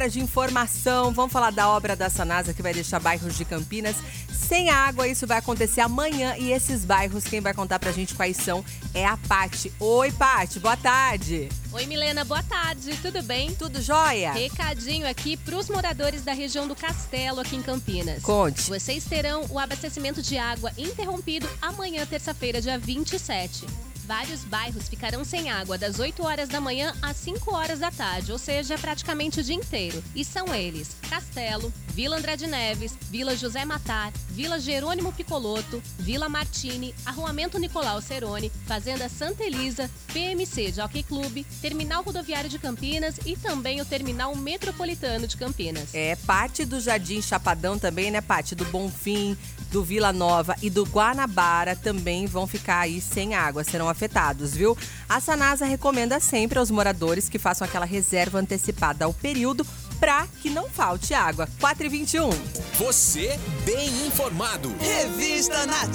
hora de informação. Vamos falar da obra da Sanasa que vai deixar bairros de Campinas sem água. Isso vai acontecer amanhã e esses bairros, quem vai contar pra gente quais são é a Pati. Oi, Pati, boa tarde. Oi, Milena, boa tarde. Tudo bem? Tudo jóia? Recadinho aqui para os moradores da região do Castelo, aqui em Campinas. Conte. Vocês terão o abastecimento de água interrompido amanhã, terça-feira, dia 27 vários bairros ficarão sem água das 8 horas da manhã às 5 horas da tarde, ou seja, praticamente o dia inteiro. E são eles: Castelo, Vila Andrade Neves, Vila José Matar, Vila Jerônimo Picoloto, Vila Martini, Arruamento Nicolau Cerone, Fazenda Santa Elisa, PMC Jockey Clube, Terminal Rodoviário de Campinas e também o Terminal Metropolitano de Campinas. É parte do Jardim Chapadão também, né, parte do Bonfim, do Vila Nova e do Guanabara também vão ficar aí sem água, serão afetados, viu? A Sanasa recomenda sempre aos moradores que façam aquela reserva antecipada ao período para que não falte água. 4 e 21. Você bem informado. Revista Nativa.